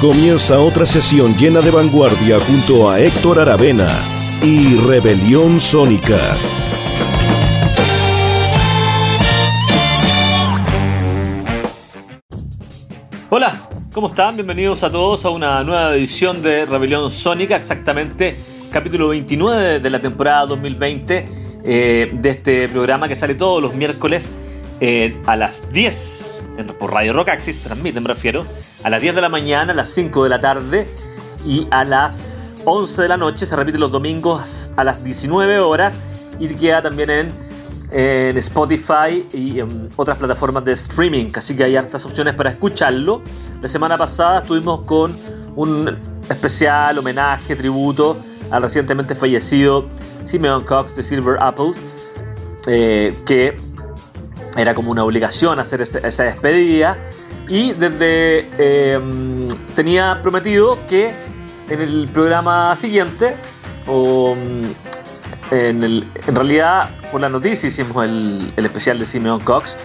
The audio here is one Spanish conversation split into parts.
Comienza otra sesión llena de vanguardia junto a Héctor Aravena y Rebelión Sónica. Hola, ¿cómo están? Bienvenidos a todos a una nueva edición de Rebelión Sónica, exactamente capítulo 29 de la temporada 2020 eh, de este programa que sale todos los miércoles eh, a las 10 por Radio Rock Axis, transmiten, me refiero, a las 10 de la mañana, a las 5 de la tarde y a las 11 de la noche. Se repite los domingos a las 19 horas y queda también en, Spotify y en otras plataformas de streaming. Así que hay hartas opciones para escucharlo. La semana pasada estuvimos con un especial homenaje, tributo al recientemente fallecido Simeon Cox de Silver Apples, eh, que era como una obligación hacer esa despedida. Y desde em, tenía prometido que en el programa siguiente, o mm, en, el, en realidad por la noticia hicimos el, el especial de Simeon Cox,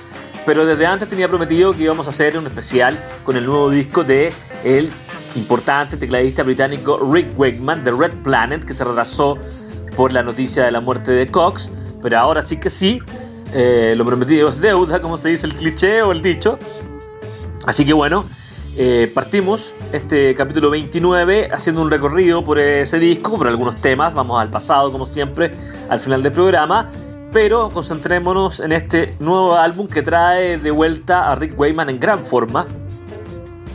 pero desde antes tenía prometido que íbamos a hacer un especial con el nuevo disco de el importante tecladista británico Rick Wakeman de Red Planet, que se retrasó por la noticia de la muerte de Cox, pero ahora sí que sí, eh, lo prometido es deuda, como se dice el cliché o el dicho. Así que bueno, eh, partimos este capítulo 29 haciendo un recorrido por ese disco, por algunos temas. Vamos al pasado, como siempre, al final del programa. Pero concentrémonos en este nuevo álbum que trae de vuelta a Rick Wayman en gran forma.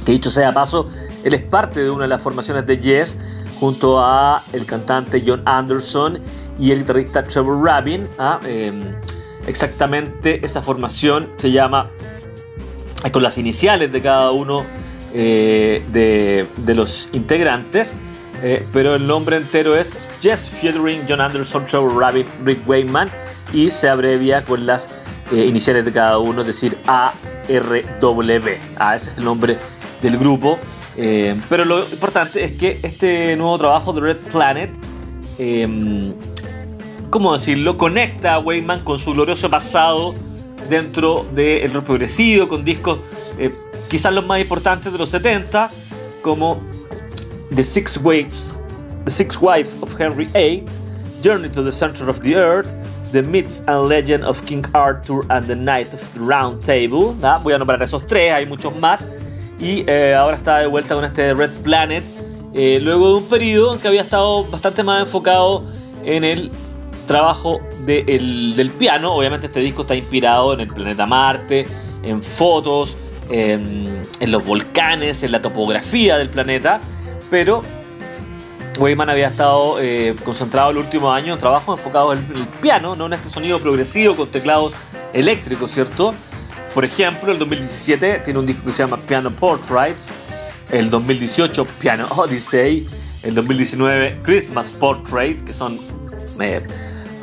Que dicho sea paso, él es parte de una de las formaciones de Yes junto a el cantante John Anderson y el guitarrista Trevor Rabin. ¿ah? Em, exactamente esa formación se llama con las iniciales de cada uno eh, de, los integrantes, eh, pero el nombre entero es Jess Featuring John Anderson, Trevor Rabbit, Rick Wayman y se abrevia con las eh, iniciales de cada uno, es decir, ARW. Ah, ese es el nombre del grupo. pero lo importante es que este nuevo trabajo de Red Planet ¿cómo decirlo? Conecta a Wayman con su glorioso pasado dentro del rock progresivo, con discos eh, quizás los más importantes de los 70, como The Six Waves, The Six Wives of Henry VIII, Journey to the Center of the Earth, The Myths and Legend of King Arthur and the Knight of the Round Table. Voy a nombrar esos tres, hay muchos más. Y eh, ahora está de vuelta con este Red Planet, eh, luego de un periodo en que había estado bastante más enfocado en el trabajo del piano. Obviamente este disco está inspirado en el planeta Marte, en fotos, en, los volcanes, en la topografía del planeta, pero Wayman había estado eh, concentrado el último año en trabajo enfocado en el piano, no en este sonido progresivo con teclados eléctricos, ¿cierto? Por ejemplo, el 2017 tiene un disco que se llama Piano Portraits, el 2018 Piano Odyssey, el 2019 Christmas Portraits, que son eh,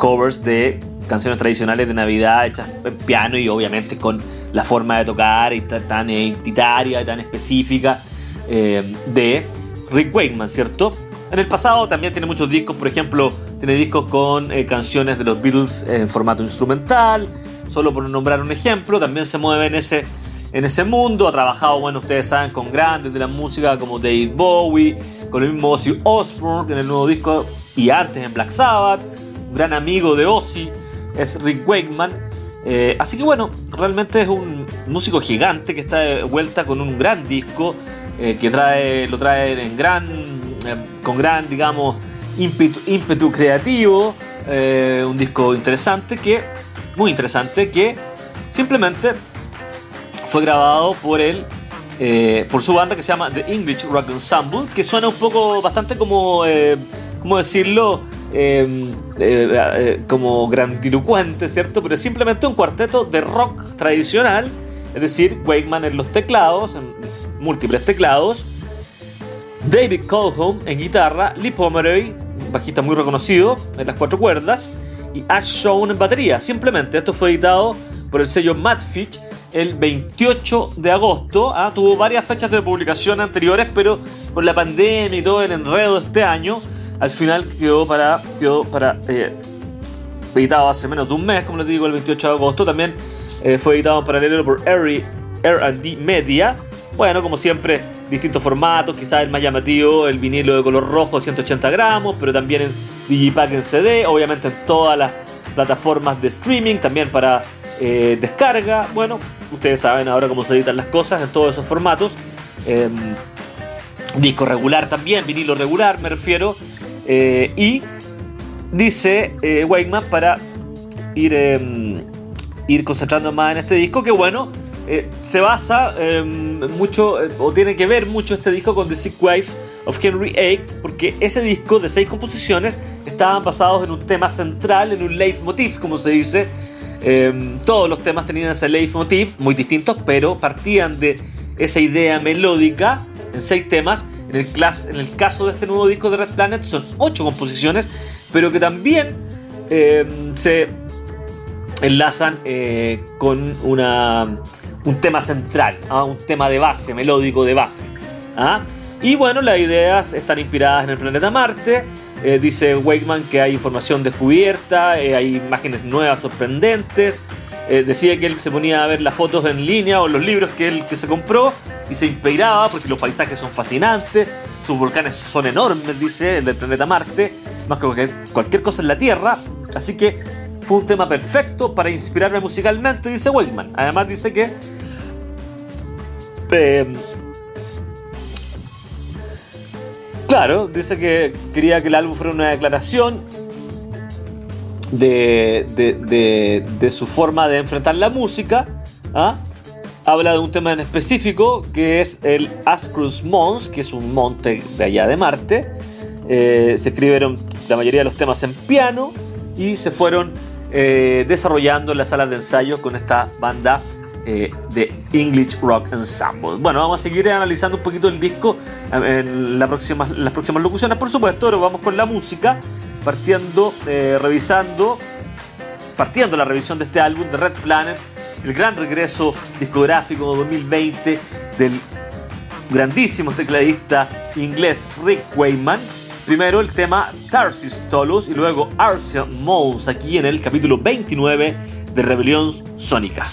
covers de canciones tradicionales de Navidad hechas en piano y obviamente con la forma de tocar y tan, identitaria y tan específica eh, de Rick Wakeman, ¿cierto? En el pasado también tiene muchos discos, por ejemplo, tiene discos con eh, canciones de los Beatles en formato instrumental, solo por nombrar un ejemplo, también se mueve en ese, en ese mundo, ha trabajado, bueno, ustedes saben, con grandes de la música como David Bowie, con el mismo Ozzy Osbourne en el nuevo disco y antes en Black Sabbath, gran amigo de Ozzy, es Rick Wakeman. Eh, así que bueno, realmente es un músico gigante que está de vuelta con un gran disco eh, que trae, lo trae en gran, eh, con gran, digamos, ímpetu, creativo. un disco interesante que, muy interesante, que simplemente fue grabado por él, por su banda que se llama The English Rock Ensemble, que suena un poco bastante como, ¿cómo decirlo? Em, eh, eh, como grandilocuente, ¿cierto? Pero simplemente un cuarteto de rock tradicional, es decir, Wakeman en los teclados, en múltiples teclados, David Colholm en guitarra, Lee Pomeroy, bajista muy reconocido en las cuatro cuerdas, y Ash Shawn en batería. Simplemente esto fue editado por el sello Madfish el 28 de agosto. ¿ah? Tuvo varias fechas de publicación anteriores, pero por la pandemia y todo el enredo de este año, al final quedó para, quedó para eh, editado hace menos de un mes, como les digo, el 28 de agosto. También eh, fue editado en paralelo por RD Media. Bueno, como siempre, distintos formatos, quizás el más llamativo, el vinilo de color rojo 180 gramos, pero también en Digipack en CD, obviamente en todas las plataformas de streaming, también para eh, descarga. Bueno, ustedes saben ahora cómo se editan las cosas en todos esos formatos. Em, disco regular también, vinilo regular me refiero. Eh, y dice eh, para ir, em, ir concentrando más en este disco que bueno, eh, se basa em, mucho, eh, o tiene que ver mucho este disco con The Sick Wife of Henry VIII, porque ese disco de seis composiciones estaban basados en un tema central, en un leitmotiv, como se dice. Em, todos los temas tenían ese leitmotiv, muy distintos, pero partían de esa idea melódica en seis temas. En el, caso de este nuevo disco de Red Planet son ocho composiciones, pero que también em, se enlazan eh, con una un tema central, ¿ah? un tema de base, melódico de base. ¿ah? Y bueno, las ideas están inspiradas en el planeta Marte. Eh, dice Wakeman que hay información descubierta, eh, hay imágenes nuevas sorprendentes. Eh, decía que él se ponía a ver las fotos en línea o los libros que él que se compró y se inspiraba porque los paisajes son fascinantes, sus volcanes son enormes, dice el del planeta Marte, más que cualquier cosa en la Tierra. Así que fue un tema perfecto para inspirarme musicalmente, dice Wakeman. Además dice que... Eh, claro, dice que quería que el álbum fuera una declaración de, de, su forma de enfrentar la música. ¿ah? Habla de un tema en específico que es el Ascrus Mons, que es un monte de allá de Marte. Eh, se escribieron la mayoría de los temas en piano y se fueron eh, desarrollando las salas de ensayo con esta banda eh, de English Rock Ensemble. Bueno, vamos a seguir analizando un poquito el disco en la próxima, las próximas locuciones, por supuesto, pero vamos con la música, partiendo, eh, revisando, partiendo la revisión de este álbum de Red Planet, el gran regreso discográfico 2020 del grandísimo tecladista inglés Rick Wayman Primero el tema Tarsis Tolus y luego Arcia Moles aquí en el capítulo 29 de Rebelión Sónica.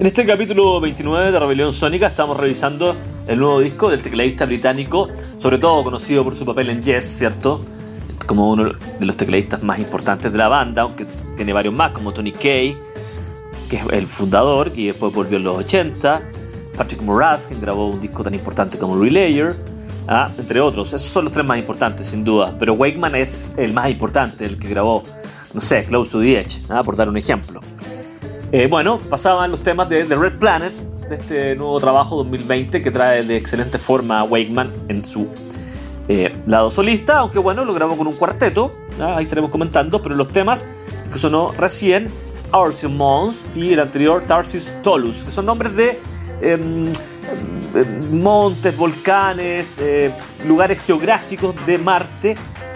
En este capítulo 29 de Rebelión Sónica estamos revisando el nuevo disco del tecladista británico, sobre todo conocido por su papel en Yes, ¿cierto? Como uno de los tecladistas más importantes de la banda, aunque tiene varios más, como Tony Kay, que es el fundador y después volvió en los 80, Patrick Moraz, que grabó un disco tan importante como Relayer, ¿ah? entre otros. Esos son los tres más importantes, sin duda. Pero Wakeman es el más importante, el que grabó, no sé, Close to the Edge, ¿ah? por dar un ejemplo. Eh, bueno, pasaban los temas de The Red Planet, de este nuevo trabajo 2020 que trae de excelente forma a Wakeman en su eh, lado solista, aunque bueno, lo grabó con un cuarteto, ahí estaremos comentando, pero los temas que sonó recién, Arceus Mons y el anterior Tarsis Tolus, que son nombres de em, em, montes, volcanes, eh, lugares geográficos de Marte,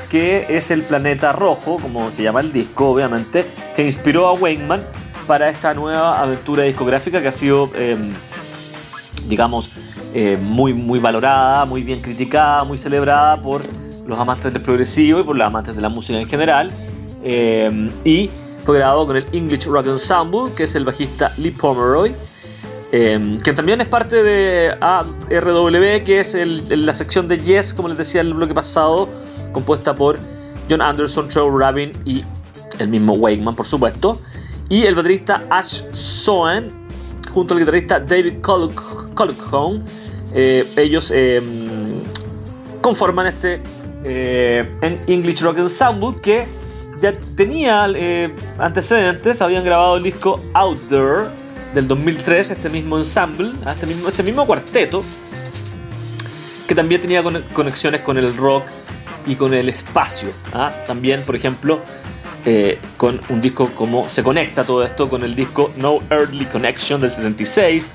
que es el planeta rojo, como se llama el disco, obviamente, que inspiró a Wakeman para esta nueva aventura discográfica que ha sido, em, digamos, eh, muy, muy valorada, muy bien criticada, muy celebrada por los amantes del progresivo y por los amantes de la música en general. Em, y fue grabado con el English Rock Ensemble, que es el bajista Lee Pomeroy, em, que también es parte de ARW, que es la sección de Yes, como les decía el bloque pasado, compuesta por John Anderson, Trevor Rabin y el mismo Wakeman, por supuesto y el baterista Ash Soen junto al guitarrista David Colquhoun. Eh, ellos em, conforman este eh, English Rock Ensemble que ya tenía eh, antecedentes, habían grabado el disco Out del 2003, este mismo ensemble, ah, este mismo, este mismo cuarteto, que también tenía conexiones con el rock y con el espacio. ¿ah? También, por ejemplo, eh, con un disco como se conecta todo esto con el disco No Earthly Connection del 76,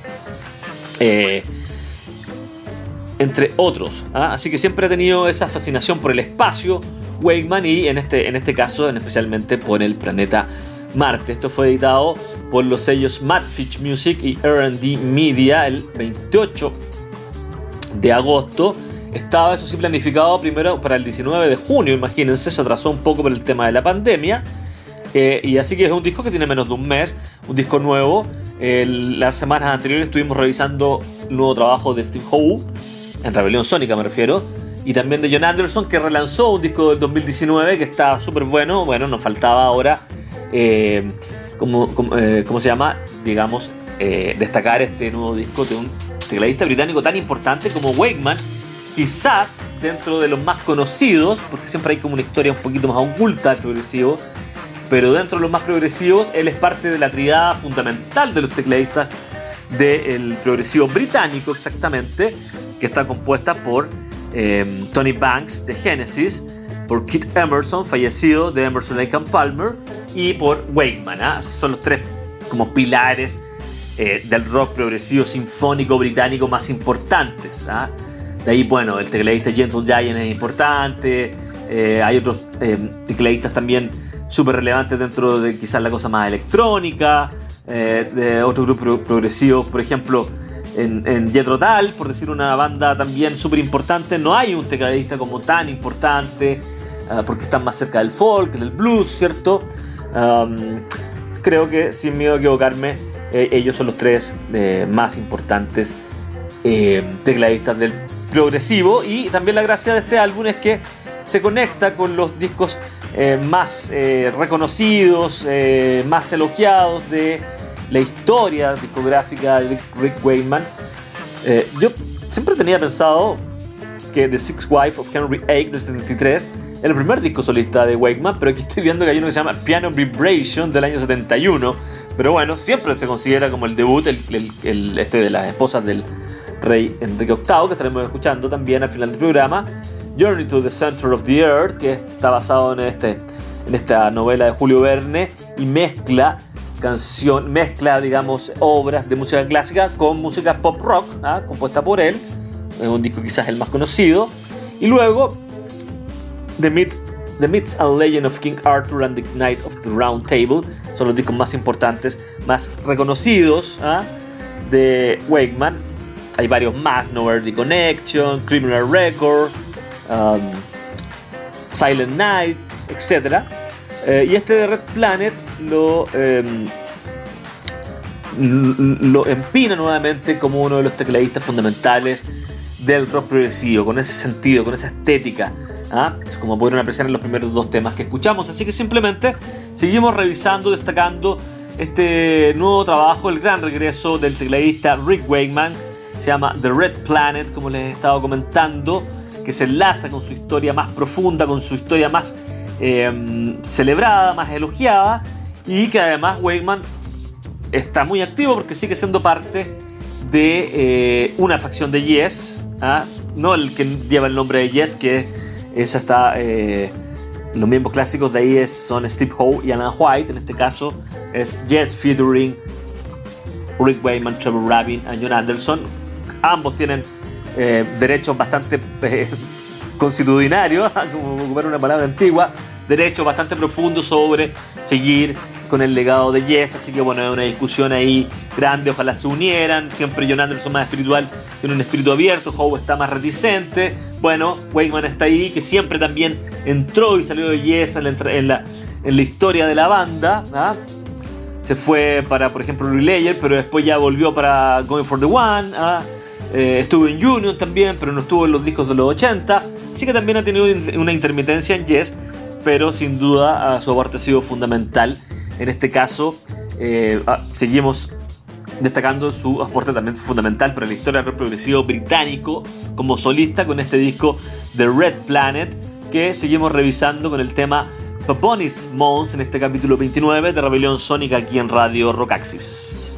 eh, entre otros. ¿ah? Así que siempre ha tenido esa fascinación por el espacio, Wakeman, y en este, en este caso, en especialmente por el planeta Marte. Esto fue editado por los sellos Madfish Music y RD Media el 28 de agosto estaba eso sí planificado primero para el 19 de junio, imagínense, se atrasó un poco por el tema de la pandemia. Eh, y así que es un disco que tiene menos de un mes, un disco nuevo. las semanas anteriores estuvimos revisando el nuevo trabajo de Steve Howe, en Rebelión Sónica me refiero, y también de John Anderson, que relanzó un disco del 2019 que está súper bueno. Bueno, nos faltaba ahora, eh, eh, ¿cómo se llama? Digamos, destacar este nuevo disco de un tecladista británico tan importante como Wakeman quizás dentro de los más conocidos, porque siempre hay como una historia un poquito más oculta del progresivo, pero dentro de los más progresivos, él es parte de la tridada fundamental de los tecladistas del progresivo británico, exactamente, que está compuesta por em, Tony Banks de Genesis, por Kit Emerson, fallecido de Emerson Lake and Palmer, y por Wakeman. ¿ah? Son los tres como pilares eh, del rock progresivo sinfónico británico más importantes. ¿ah? De ahí, bueno, el tecladista Gentle Giant es importante. Eh, hay otros eh, tecladistas también súper relevantes dentro de quizás la cosa más electrónica. Eh, de otros grupos progresivos, por ejemplo, en, en Jethro por decir una banda también súper importante, no hay un tecladista como tan importante, porque están más cerca del folk, del blues, ¿cierto? creo que, sin miedo a equivocarme, ellos son los tres más importantes tecladistas del progresivo y también la gracia de este álbum es que se conecta con los discos eh, más eh, reconocidos, eh, más elogiados de la historia discográfica de Rick Wakeman. yo siempre tenía pensado que The Sixth Wife of Henry VIII del 73 era el primer disco solista de Wakeman, pero aquí estoy viendo que hay uno que se llama Piano Vibration del año 71. Pero bueno, siempre se considera como el debut, este de las esposas del, rey Enrique VIII, que estaremos escuchando también al final del programa. Journey to the Center of the Earth, que está basado en, este, en esta novela de Julio Verne y mezcla canción, mezcla, digamos, obras de música clásica con música pop rock, ¿ah? compuesta por él. Es un disco quizás el más conocido. Y luego, The, the Myths and Legend of King Arthur and the Knight of the Round Table son los discos más importantes, más reconocidos ¿ah? de Wakeman hay varios más, No Earthly Connection, Criminal Record, um, Silent Night, etc. Eh, y este de Red Planet lo, em, lo empina nuevamente como uno de los tecladistas fundamentales del rock progresivo, con ese sentido, con esa estética. ¿ah? como pudieron apreciar en los primeros dos temas que escuchamos. Así que simplemente seguimos revisando, destacando este nuevo trabajo, el gran regreso del tecladista Rick Wakeman. Se llama The Red Planet, como les he estado comentando, que se enlaza con su historia más profunda, con su historia más eh, celebrada, más elogiada, y que además Wakeman está muy activo porque sigue siendo parte de eh, una facción de Yes, ¿ah? no el que lleva el nombre de Yes, que esa está. Eh, los miembros clásicos de ahí son Steve Howe y Alan White. En este caso es Yes featuring Rick Wayman, Trevor Rabin y John Anderson. Ambos tienen eh, derechos bastante constitucionarios, como ocupar una palabra antigua, derechos bastante profundos sobre seguir con el legado de Yes, así que bueno, es una discusión ahí grande, ojalá se unieran, siempre John Anderson más espiritual, tiene un espíritu abierto, Howe está más reticente, bueno, Wakeman está ahí, que siempre también entró y salió de Yes en la, en la, historia de la banda, ¿ah? se fue para, por ejemplo, Relayer, pero después ya volvió para Going for the One, ¿ah? Eh, estuvo en Union también, pero no estuvo en los discos de los 80, así que también ha tenido una intermitencia en Yes, pero sin duda su aporte ha sido fundamental en este caso, eh, ah, seguimos destacando su aporte también fundamental para la historia del rock progresivo británico como solista con este disco The Red Planet que seguimos revisando con el tema Paponis Mons en este capítulo 29 de Rebelión Sónica aquí en Radio Rockaxis.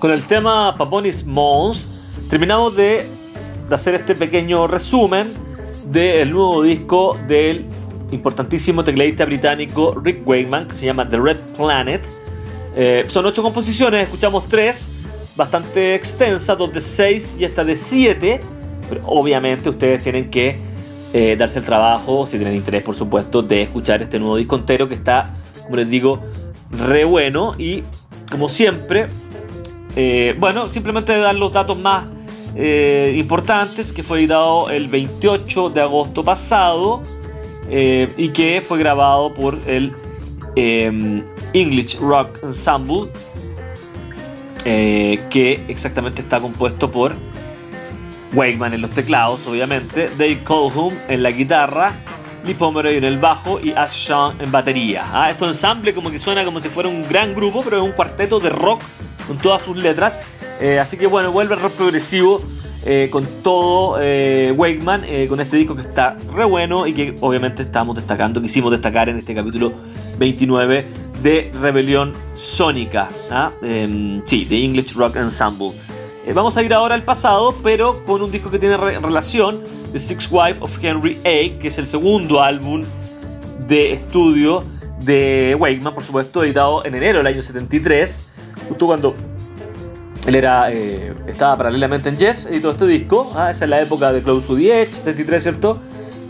Con el tema Paponis Mons, terminamos de, hacer este pequeño resumen del nuevo disco del importantísimo tecladista británico Rick Wakeman, que se llama The Red Planet. Eh, son ocho composiciones, escuchamos tres, bastante extensas, dos de seis y esta de siete. Pero obviamente ustedes tienen que eh, darse el trabajo, si tienen interés por supuesto, de escuchar este nuevo disco entero que está, como les digo, re bueno. Y como siempre, eh, bueno, simplemente dar los datos más eh, importantes, que fue editado el 28 de agosto pasado eh, y que fue grabado por el English Rock Ensemble, que exactamente está compuesto por Wakeman en los teclados, obviamente, Dave Colhoun en la guitarra, Lee Pomeroy en el bajo y Ash Sean en batería. Ah, esto ensamble como que suena como si fuera un gran grupo, pero es un cuarteto de rock con todas sus letras. Eh, así que bueno, vuelve el rock progresivo eh, con todo eh, Wakeman, con este disco que está re bueno y que obviamente estamos destacando, quisimos destacar en este capítulo 29 de Rebelión Sónica. ¿ah? Em, sí, de English Rock Ensemble. vamos a ir ahora al pasado, pero con un disco que tiene relación, The Sixth Wife of Henry A, que es el segundo álbum de estudio de Wakeman, por supuesto, editado en enero del año 73 justo cuando él era, eh, estaba paralelamente en Yes, editó este disco. Ah, esa es la época de Close to the Edge, 73, ¿cierto?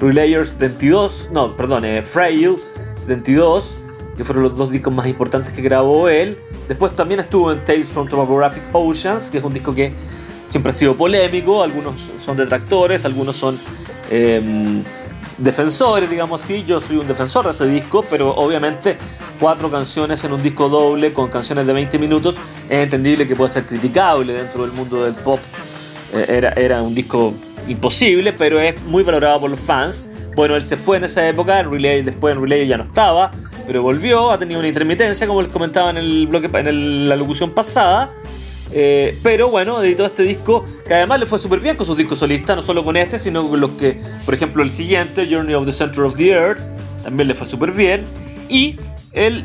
Relayer 72, no, perdón, eh, Frail 72, que fueron los dos discos más importantes que grabó él. Después también estuvo en Tales from Topographic Oceans, que es un disco que siempre ha sido polémico. Algunos son detractores, algunos son em, defensores, digamos así. Yo soy un defensor de ese disco, pero obviamente cuatro canciones en un disco doble con canciones de 20 minutos es entendible que puede ser criticable dentro del mundo del pop. Eh, era, era un disco imposible, pero es muy valorado por los fans. Bueno, él se fue en esa época, en Relay, después en Relay ya no estaba, pero volvió, ha tenido una intermitencia, como les comentaba en el bloque, en la locución pasada. Eh, pero bueno, editó este disco que además le fue súper bien con sus discos solistas, no solo con este, sino con los que, por ejemplo, el siguiente, Journey of the Center of the Earth, también le fue súper bien. Y el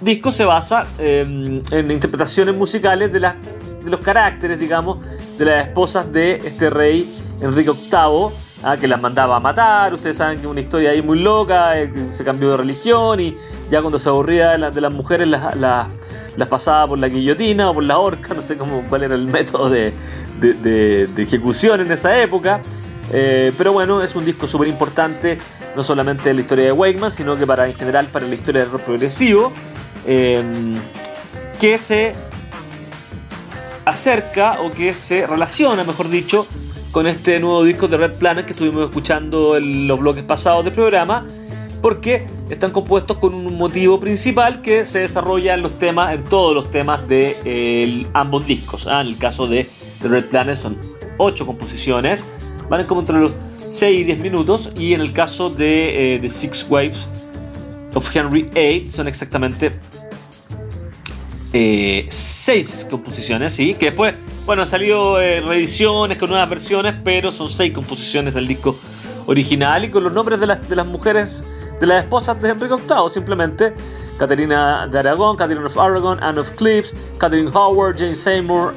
disco se basa en interpretaciones musicales de, de los caracteres, digamos, de las esposas de este rey Enrique VIII, ah, que las mandaba a matar. Ustedes saben que una historia ahí muy loca, eh, se cambió de religión y ya cuando se aburría de, las mujeres las, pasaba por la guillotina o por la horca, no sé cómo, cuál era el método de, ejecución en esa época. Eh, pero bueno, es un disco súper importante no solamente en la historia de Wakeman, sino que para en general para la historia del rock progresivo, em, que se acerca o que se relaciona, mejor dicho, con este nuevo disco de Red Planet que estuvimos escuchando en los bloques pasados del programa, porque están compuestos con un motivo principal que se desarrolla en los temas, en todos los temas de ambos discos. ¿ah? En el caso de Red Planet son ocho composiciones, van a encontrar los 6 y 10 minutos. Y en el caso de The eh, Six Waves of Henry VIII son exactamente 6 eh, composiciones, ¿sí? Que después, bueno, han salido eh, reediciones con nuevas versiones, pero son 6 composiciones del disco original y con los nombres de las mujeres, de las esposas de Henry VIII, simplemente. Caterina de Aragón, Catherine of Aragon, Anne of Cliffs, Catherine Howard, Jane Seymour,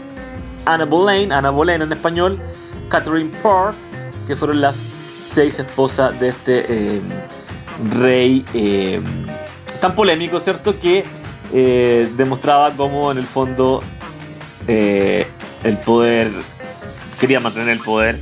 Anna Boleyn, Anna Boleyn en español, Catherine Parr, que fueron las seis esposas de este eh, rey eh, tan polémico, ¿cierto? Que eh, demostraba cómo en el fondo el poder, quería mantener el poder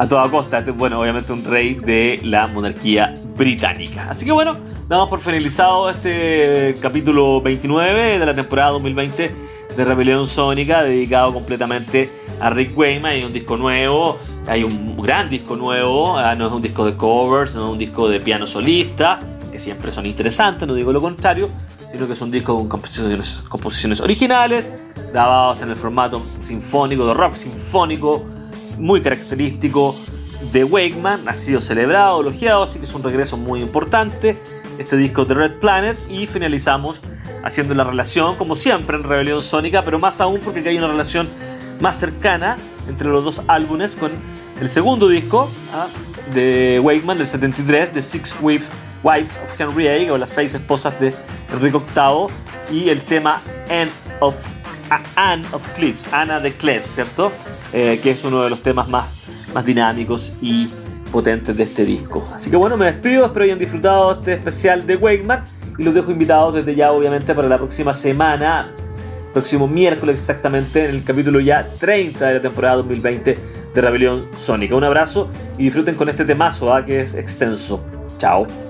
a toda costa. Bueno, obviamente un rey de la monarquía británica. Así que bueno, damos por finalizado este capítulo 29 de la temporada 2020 de Rebelión Sónica, dedicado completamente a Rick Wayman. Hay un disco nuevo, hay un gran disco nuevo, ah, no es un disco de covers, no es un disco de piano solista, que siempre son interesantes, no digo lo contrario, sino que es un disco con composiciones, composiciones originales, grabados en el formato sinfónico, de rock sinfónico, muy característico de Wakeman, ha sido celebrado, elogiado, así que es un regreso muy importante. Este disco de Red Planet y finalizamos haciendo la relación, como siempre en Rebelión Sónica, pero más aún porque hay una relación más cercana entre los dos álbumes con el segundo disco ¿ah? de Wakeman del 73, The Six Wives of Henry A, o las seis esposas de Enrique VIII, y el tema End of Anne of Clips, Ana de Clips, ¿cierto? Eh, que es uno de los temas más, más dinámicos y potentes de este disco. Así que bueno, me despido, espero hayan disfrutado este especial de Wakeman y los dejo invitados desde ya obviamente para la próxima semana, próximo miércoles exactamente, en el capítulo ya 30 de la temporada 2020 de Rebelión Sónica. Un abrazo y disfruten con este temazo ¿ah? que es extenso. Chao.